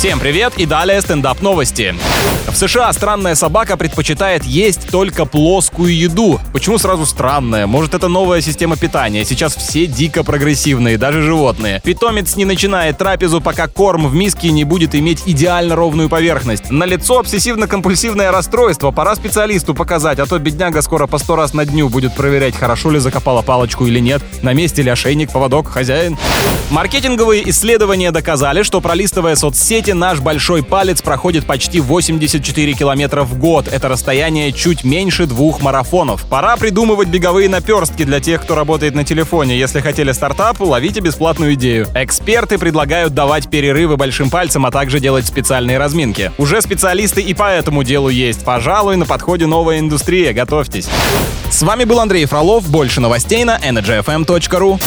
Всем привет и далее стендап новости. В США странная собака предпочитает есть только плоскую еду. Почему сразу странная? Может это новая система питания? Сейчас все дико прогрессивные, даже животные. Питомец не начинает трапезу, пока корм в миске не будет иметь идеально ровную поверхность. На лицо обсессивно-компульсивное расстройство. Пора специалисту показать, а то бедняга скоро по сто раз на дню будет проверять, хорошо ли закопала палочку или нет, на месте ли ошейник, поводок, хозяин. Маркетинговые исследования доказали, что пролистывая соцсети, наш большой палец проходит почти 84 километра в год. Это расстояние чуть меньше двух марафонов. Пора придумывать беговые наперстки для тех, кто работает на телефоне. Если хотели стартап, ловите бесплатную идею. Эксперты предлагают давать перерывы большим пальцем, а также делать специальные разминки. Уже специалисты и по этому делу есть. Пожалуй, на подходе новая индустрия. Готовьтесь. С вами был Андрей Фролов. Больше новостей на energyfm.ru.